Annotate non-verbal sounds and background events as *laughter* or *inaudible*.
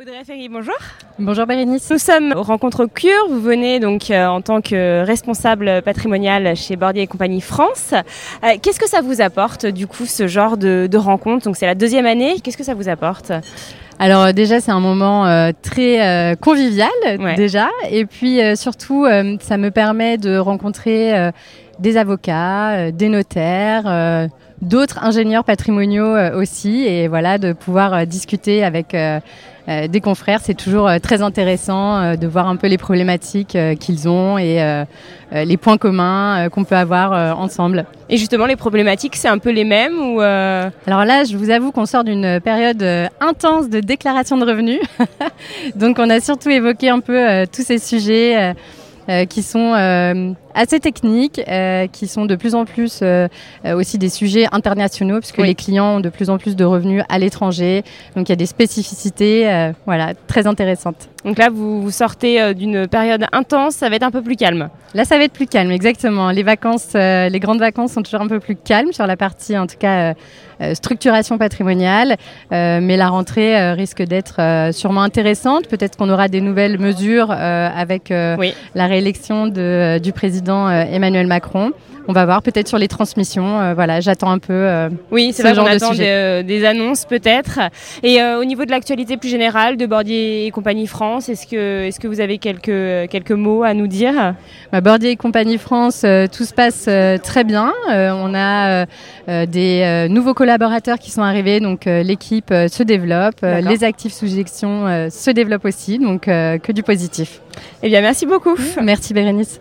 Audrey Ferry, bonjour. Bonjour Bérénice. Nous sommes aux rencontres Cure. Vous venez donc euh, en tant que responsable patrimonial chez Bordier et compagnie France. Euh, Qu'est-ce que ça vous apporte du coup ce genre de, de rencontre? Donc c'est la deuxième année. Qu'est-ce que ça vous apporte? Alors euh, déjà c'est un moment euh, très euh, convivial Ouais. déjà et puis euh, surtout ça me permet de rencontrer des avocats, euh, des notaires, euh, d'autres ingénieurs patrimoniaux euh, aussi et voilà de pouvoir discuter avec des confrères, c'est toujours très intéressant de voir un peu les problématiques qu'ils ont et les points communs qu'on peut avoir ensemble. Et justement, les problématiques, c'est un peu les mêmes ou euh, Alors là, je vous avoue qu'on sort d'une période intense de déclaration de revenus. *laughs* Donc on a surtout évoqué un peu tous ces sujets euh, qui sont euh, assez techniques, euh, qui sont de plus en plus euh, euh, aussi des sujets internationaux, puisque Oui. les clients ont de plus en plus de revenus à l'étranger. Donc il y a des spécificités euh, voilà, très intéressantes. Donc là, vous, vous sortez d'une période intense, ça va être un peu plus calme. Là, ça va être plus calme, exactement. Les vacances, les grandes vacances sont toujours un peu plus calmes sur la partie, en tout cas, structuration patrimoniale. Mais la rentrée risque d'être sûrement intéressante. Peut-être qu'on aura des nouvelles mesures avec Oui. la réélection de, du président euh, Emmanuel Macron. On va voir peut-être sur les transmissions. euh, voilà, j'attends un peu. euh, Oui, c'est Ce vrai genre de attend des, sujet. euh, des annonces peut-être. Et au niveau de l'actualité plus générale de Bordier et compagnie France, est-ce que, est-ce que vous avez quelques, quelques mots à nous dire? Bah, Bordier et compagnie France, tout se passe très bien. On a des nouveaux collaborateurs qui sont arrivés, donc l'équipe se développe, les actifs sous gestion se développent aussi, donc que du positif. Eh bien, merci beaucoup. Merci Bérénice.